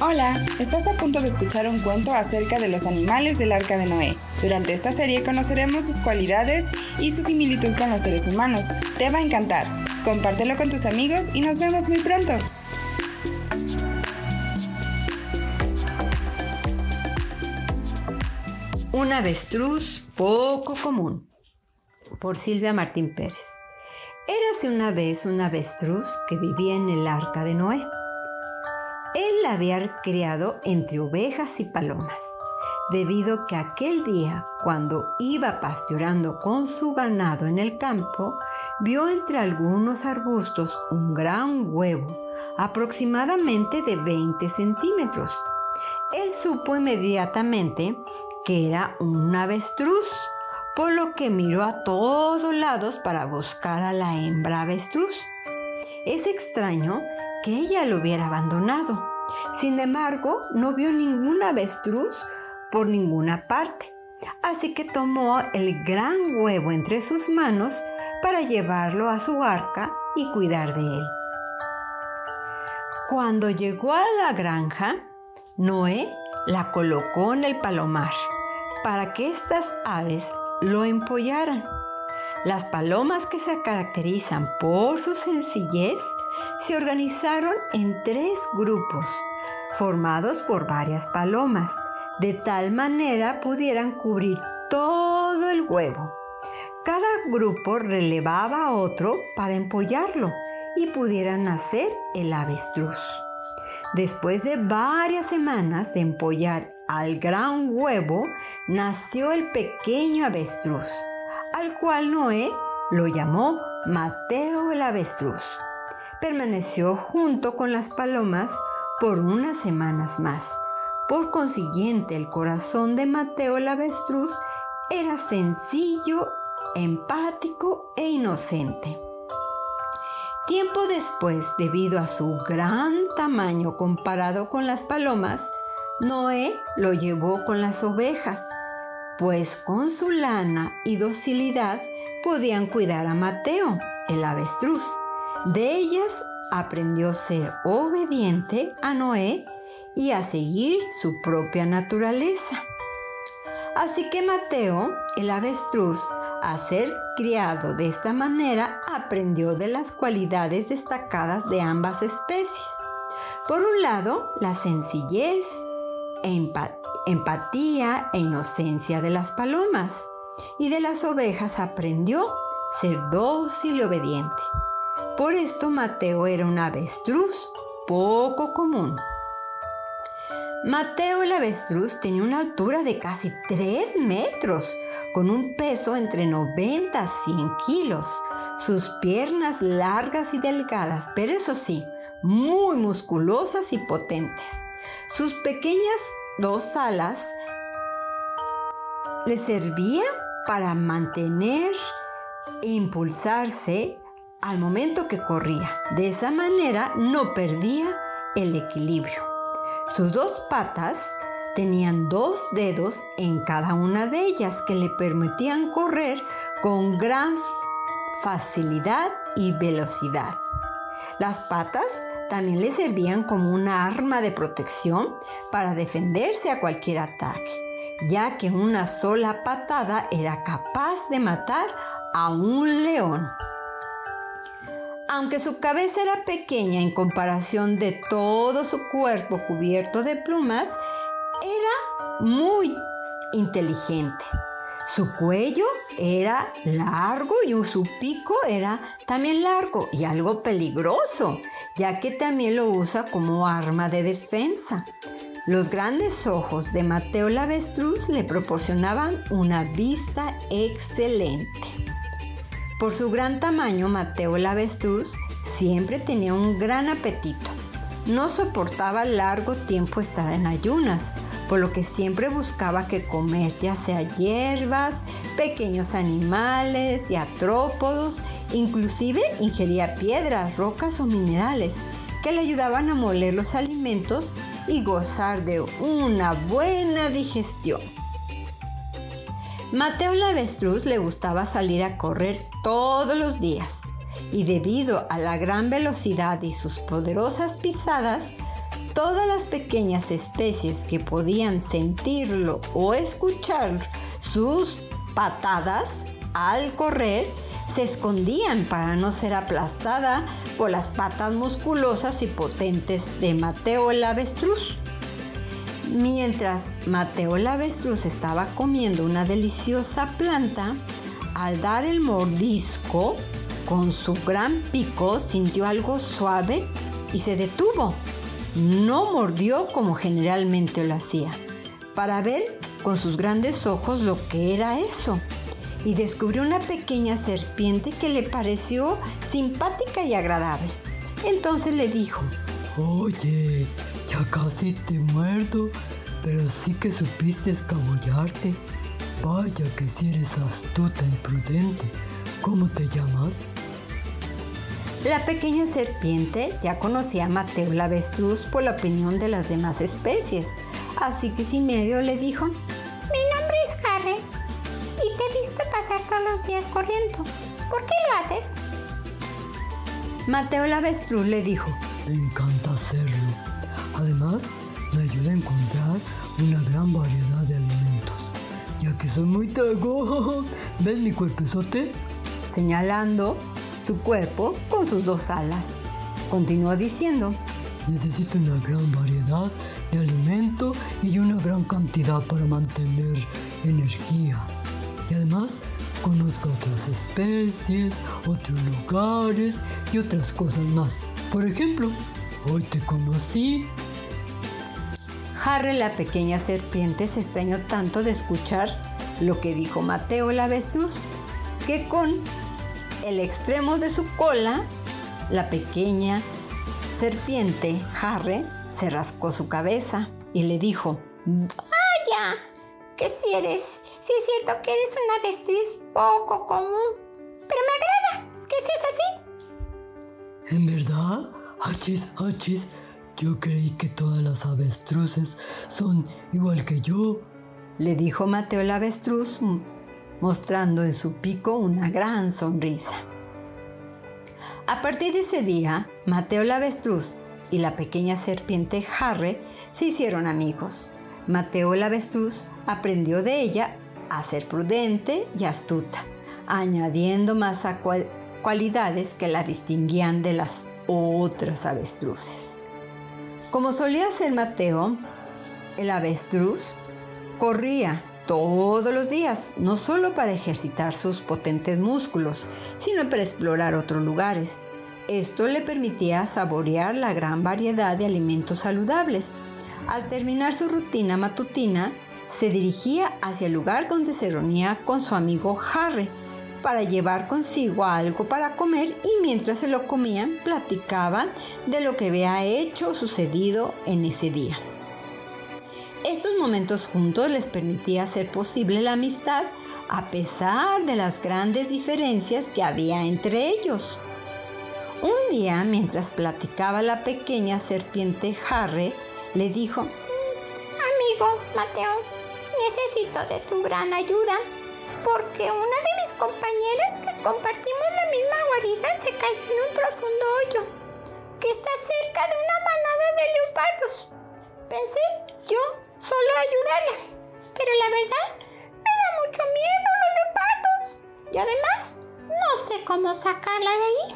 Hola, estás a punto de escuchar un cuento acerca de los animales del arca de Noé. Durante esta serie conoceremos sus cualidades y su similitud con los seres humanos. Te va a encantar. Compártelo con tus amigos y nos vemos muy pronto. Un avestruz poco común. Por Silvia Martín Pérez. Érase una vez un avestruz que vivía en el arca de Noé. Había criado entre ovejas y palomas, debido que aquel día, cuando iba pastoreando con su ganado en el campo, vio entre algunos arbustos un gran huevo, aproximadamente de 20 centímetros. Él supo inmediatamente que era un avestruz, por lo que miró a todos lados para buscar a la hembra avestruz. Es extraño que ella lo hubiera abandonado. Sin embargo, no vio ningún avestruz por ninguna parte, así que tomó el gran huevo entre sus manos para llevarlo a su arca y cuidar de él. Cuando llegó a la granja, Noé la colocó en el palomar para que estas aves lo empollaran. Las palomas que se caracterizan por su sencillez se organizaron en tres grupos, formados por varias palomas, de tal manera pudieran cubrir todo el huevo. Cada grupo relevaba a otro para empollarlo y pudieran nacer el avestruz. Después de varias semanas de empollar al gran huevo, nació el pequeño avestruz, al cual Noé lo llamó Mateo el avestruz. Permaneció junto con las palomas por unas semanas más. Por consiguiente, el corazón de Mateo el avestruz era sencillo, empático e inocente. Tiempo después, debido a su gran tamaño comparado con las palomas, Noé lo llevó con las ovejas, pues con su lana y docilidad podían cuidar a Mateo, el avestruz. De ellas aprendió a ser obediente a Noé y a seguir su propia naturaleza. Así que Mateo, el avestruz, a ser criado de esta manera, aprendió de las cualidades destacadas de ambas especies. Por un lado, la sencillez, empatía e inocencia de las palomas, y de las ovejas aprendió ser dócil y obediente. Por esto Mateo era un avestruz poco común. Mateo el avestruz tenía una altura de casi 3 metros, con un peso entre 90 a 100 kilos, sus piernas largas y delgadas, pero eso sí, muy musculosas y potentes. Sus pequeñas dos alas le servían para mantener e impulsarse al momento que corría. De esa manera no perdía el equilibrio. Sus dos patas tenían dos dedos en cada una de ellas que le permitían correr con gran facilidad y velocidad. Las patas también le servían como una arma de protección para defenderse a cualquier ataque, ya que una sola patada era capaz de matar a un león. Aunque su cabeza era pequeña en comparación de todo su cuerpo cubierto de plumas, era muy inteligente. Su cuello era largo y su pico era también largo y algo peligroso, ya que también lo usa como arma de defensa. Los grandes ojos de Mateo Lavestruz le proporcionaban una vista excelente. Por su gran tamaño, Mateo el avestruz siempre tenía un gran apetito. No soportaba largo tiempo estar en ayunas, por lo que siempre buscaba que comer, ya sea hierbas, pequeños animales y atrópodos, inclusive ingería piedras, rocas o minerales que le ayudaban a moler los alimentos y gozar de una buena digestión. Mateo la avestruz le gustaba salir a correr todos los días y debido a la gran velocidad y sus poderosas pisadas, Todas las pequeñas especies que podían sentirlo o escuchar sus patadas al correr se escondían para no ser aplastada por las patas musculosas y potentes de Mateo el avestruz. Mientras Mateo el avestruz estaba comiendo una deliciosa planta, al dar el mordisco con su gran pico sintió algo suave y se detuvo. No mordió como generalmente lo hacía, para ver con sus grandes ojos lo que era eso y descubrió una pequeña serpiente que le pareció simpática y agradable. Entonces le dijo, Oye, ya casi te muerdo, pero sí que supiste escabullarte. Vaya que si eres astuta y prudente. ¿Cómo te llamas? La pequeña serpiente ya conocía a Mateo la avestruz por la opinión de las demás especies, así que sin medio le dijo, Mi nombre es Harry pasar todos los días corriendo. ¿Por qué lo haces? Mateo el avestruz le dijo, Me encanta hacerlo. Además, me ayuda a encontrar una gran variedad de alimentos, ya que soy muy tago. ¿Ves mi cuerpezote? Señalando su cuerpo con sus dos alas. Continuó diciendo, Necesito una gran variedad de alimento y una gran cantidad para mantener energía. Y además conozco otras especies, otros lugares y otras cosas más. Por ejemplo, hoy te conocí. Harry la pequeña serpiente se extrañó tanto de escuchar lo que dijo Mateo el avestruz, que con el extremo de su cola, la pequeña serpiente Harry se rascó su cabeza y le dijo, ¡Vaya! Que si eres, si es cierto que eres una avestruz poco común, pero me agrada que seas así. ¿En verdad? Hachis, hachis, yo creí que todas las avestruces son igual que yo. Le dijo Mateo el avestruz, mostrando en su pico una gran sonrisa. A partir de ese día, Mateo el avestruz y la pequeña serpiente Harry se hicieron amigos. Mateo el avestruz aprendió de ella a ser prudente y astuta, añadiendo más cualidades que la distinguían de las otras avestruces. Como solía ser Mateo, el avestruz corría todos los días, no solo para ejercitar sus potentes músculos, sino para explorar otros lugares. Esto le permitía saborear la gran variedad de alimentos saludables al terminar su rutina matutina, se dirigía hacia el lugar donde se reunía con su amigo Harry para llevar consigo algo para comer y mientras se lo comían platicaban de lo que había hecho o sucedido en ese día. Estos momentos juntos les permitía hacer posible la amistad a pesar de las grandes diferencias que había entre ellos. Un día, mientras platicaba la pequeña serpiente Harry, le dijo, mm, Amigo Mateo, necesito de tu gran ayuda, porque una de mis compañeras que compartimos la misma guarida se cayó en un profundo hoyo, que está cerca de una manada de leopardos. Pensé yo solo ayudarla, pero la verdad me da mucho miedo los leopardos y además no sé cómo sacarla de ahí.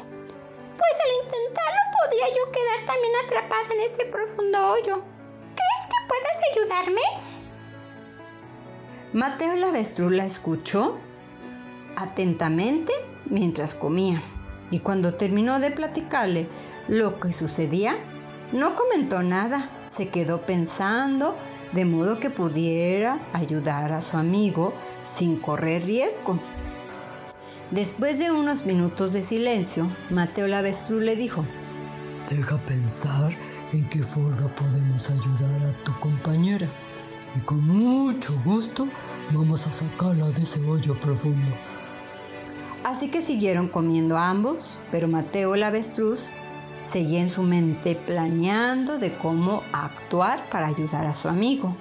Pues al intentarlo podría yo quedar también atrapada en ese profundo hoyo. ¿Crees que puedas ayudarme? Mateo avestruz la escuchó atentamente mientras comía. Y cuando terminó de platicarle lo que sucedía, no comentó nada, se quedó pensando de modo que pudiera ayudar a su amigo sin correr riesgo. Después de unos minutos de silencio, Mateo avestruz le dijo, Deja pensar en qué forma podemos ayudar a tu compañera y con mucho gusto vamos a sacarla de ese hoyo profundo. Así que siguieron comiendo ambos, pero Mateo el avestruz seguía en su mente planeando de cómo actuar para ayudar a su amigo.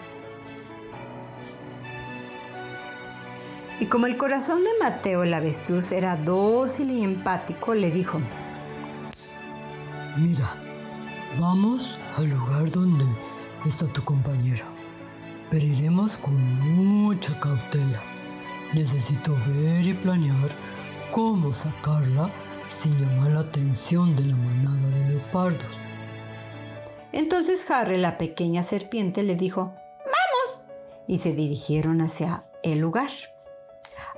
Y como el corazón de Mateo el avestruz era dócil y empático, le dijo, Mira, vamos al lugar donde está tu compañera. Pero iremos con mucha cautela. Necesito ver y planear cómo sacarla sin llamar la atención de la manada de leopardos. Entonces Harry, la pequeña serpiente, le dijo, ¡Vamos! Y se dirigieron hacia el lugar.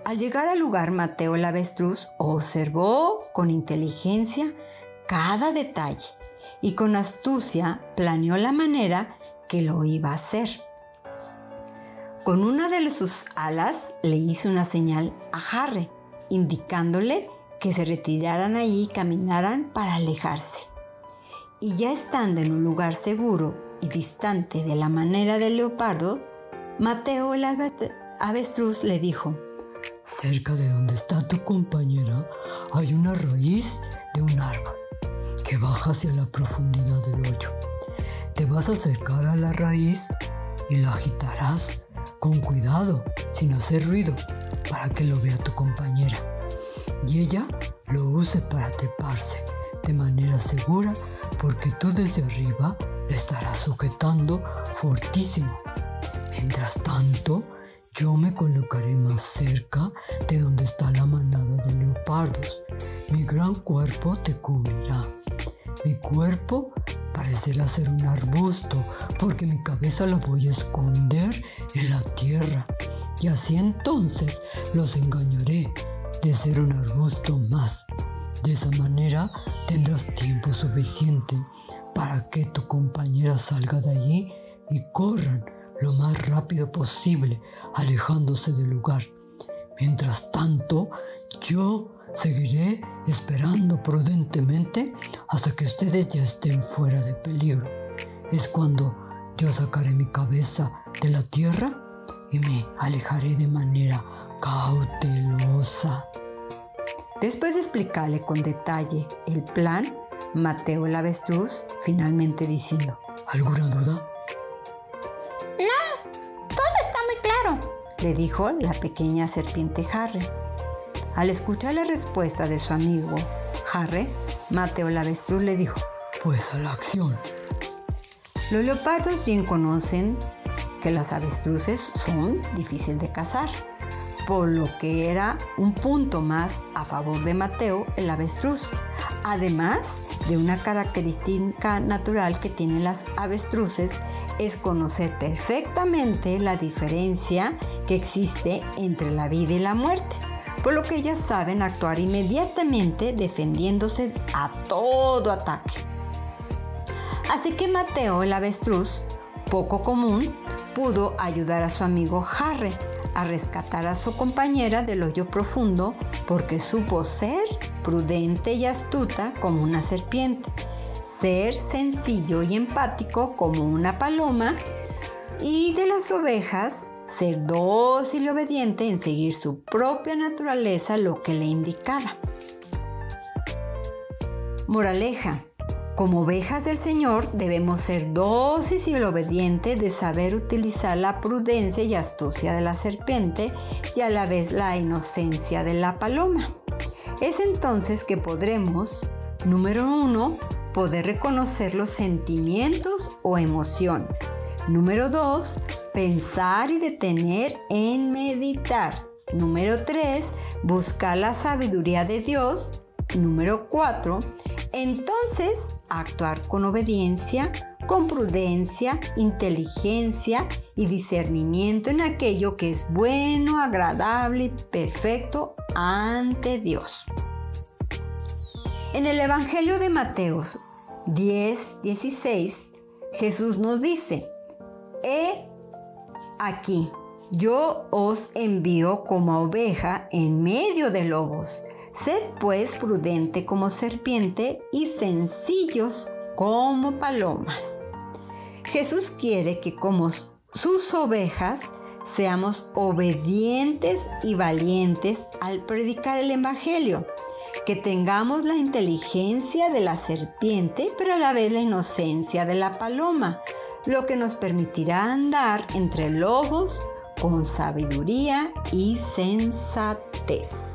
Al llegar al lugar, Mateo el avestruz observó con inteligencia cada detalle y con astucia planeó la manera que lo iba a hacer. Con una de sus alas le hizo una señal a Harry, indicándole que se retiraran allí y caminaran para alejarse. Y ya estando en un lugar seguro y distante de la manera del leopardo, Mateo el avestruz le dijo, Cerca de donde está tu compañera hay una raíz de un árbol que baja hacia la profundidad del hoyo. Te vas a acercar a la raíz y la agitarás con cuidado, sin hacer ruido, para que lo vea tu compañera. Y ella lo use para treparse de manera segura porque tú desde arriba le estarás sujetando fortísimo. Mientras tanto, yo me colocaré más cerca de donde está la manada de leopardos. Mi gran cuerpo te cubrirá. Mi cuerpo parecerá ser un arbusto porque mi cabeza la voy a esconder en la tierra. Y así entonces los engañaré de ser un arbusto más. De esa manera tendrás tiempo suficiente para que tu compañera salga de allí y corran lo más rápido posible, alejándose del lugar. Mientras tanto, yo seguiré esperando prudentemente hasta que ustedes ya estén fuera de peligro. Es cuando yo sacaré mi cabeza de la tierra y me alejaré de manera cautelosa. Después de explicarle con detalle el plan, Mateo el avestruz finalmente diciendo, ¿Alguna duda? le dijo la pequeña serpiente Harry. Al escuchar la respuesta de su amigo Harry, Mateo el avestruz le dijo, Pues a la acción. Los leopardos bien conocen que las avestruces son difíciles de cazar, por lo que era un punto más a favor de Mateo el avestruz, además de una característica natural que tienen las avestruces es conocer perfectamente la diferencia que existe entre la vida y la muerte, por lo que ellas saben actuar inmediatamente defendiéndose a todo ataque. Así que Mateo el avestruz, poco común, pudo ayudar a su amigo Harry a rescatar a su compañera del hoyo profundo porque supo ser prudente y astuta como una serpiente ser sencillo y empático como una paloma y de las ovejas ser dócil y obediente en seguir su propia naturaleza lo que le indicaba. Moraleja. Como ovejas del Señor debemos ser dóciles y obedientes de saber utilizar la prudencia y astucia de la serpiente y a la vez la inocencia de la paloma. Es entonces que podremos, número uno, poder reconocer los sentimientos o emociones. Número 2, pensar y detener en meditar. Número 3, buscar la sabiduría de Dios. Número 4, entonces actuar con obediencia, con prudencia, inteligencia y discernimiento en aquello que es bueno, agradable y perfecto ante Dios. En el Evangelio de Mateo 10, 16, Jesús nos dice, He aquí, yo os envío como oveja en medio de lobos. Sed pues prudente como serpiente y sencillos como palomas. Jesús quiere que como sus ovejas seamos obedientes y valientes al predicar el Evangelio que tengamos la inteligencia de la serpiente, pero a la vez la inocencia de la paloma, lo que nos permitirá andar entre lobos con sabiduría y sensatez.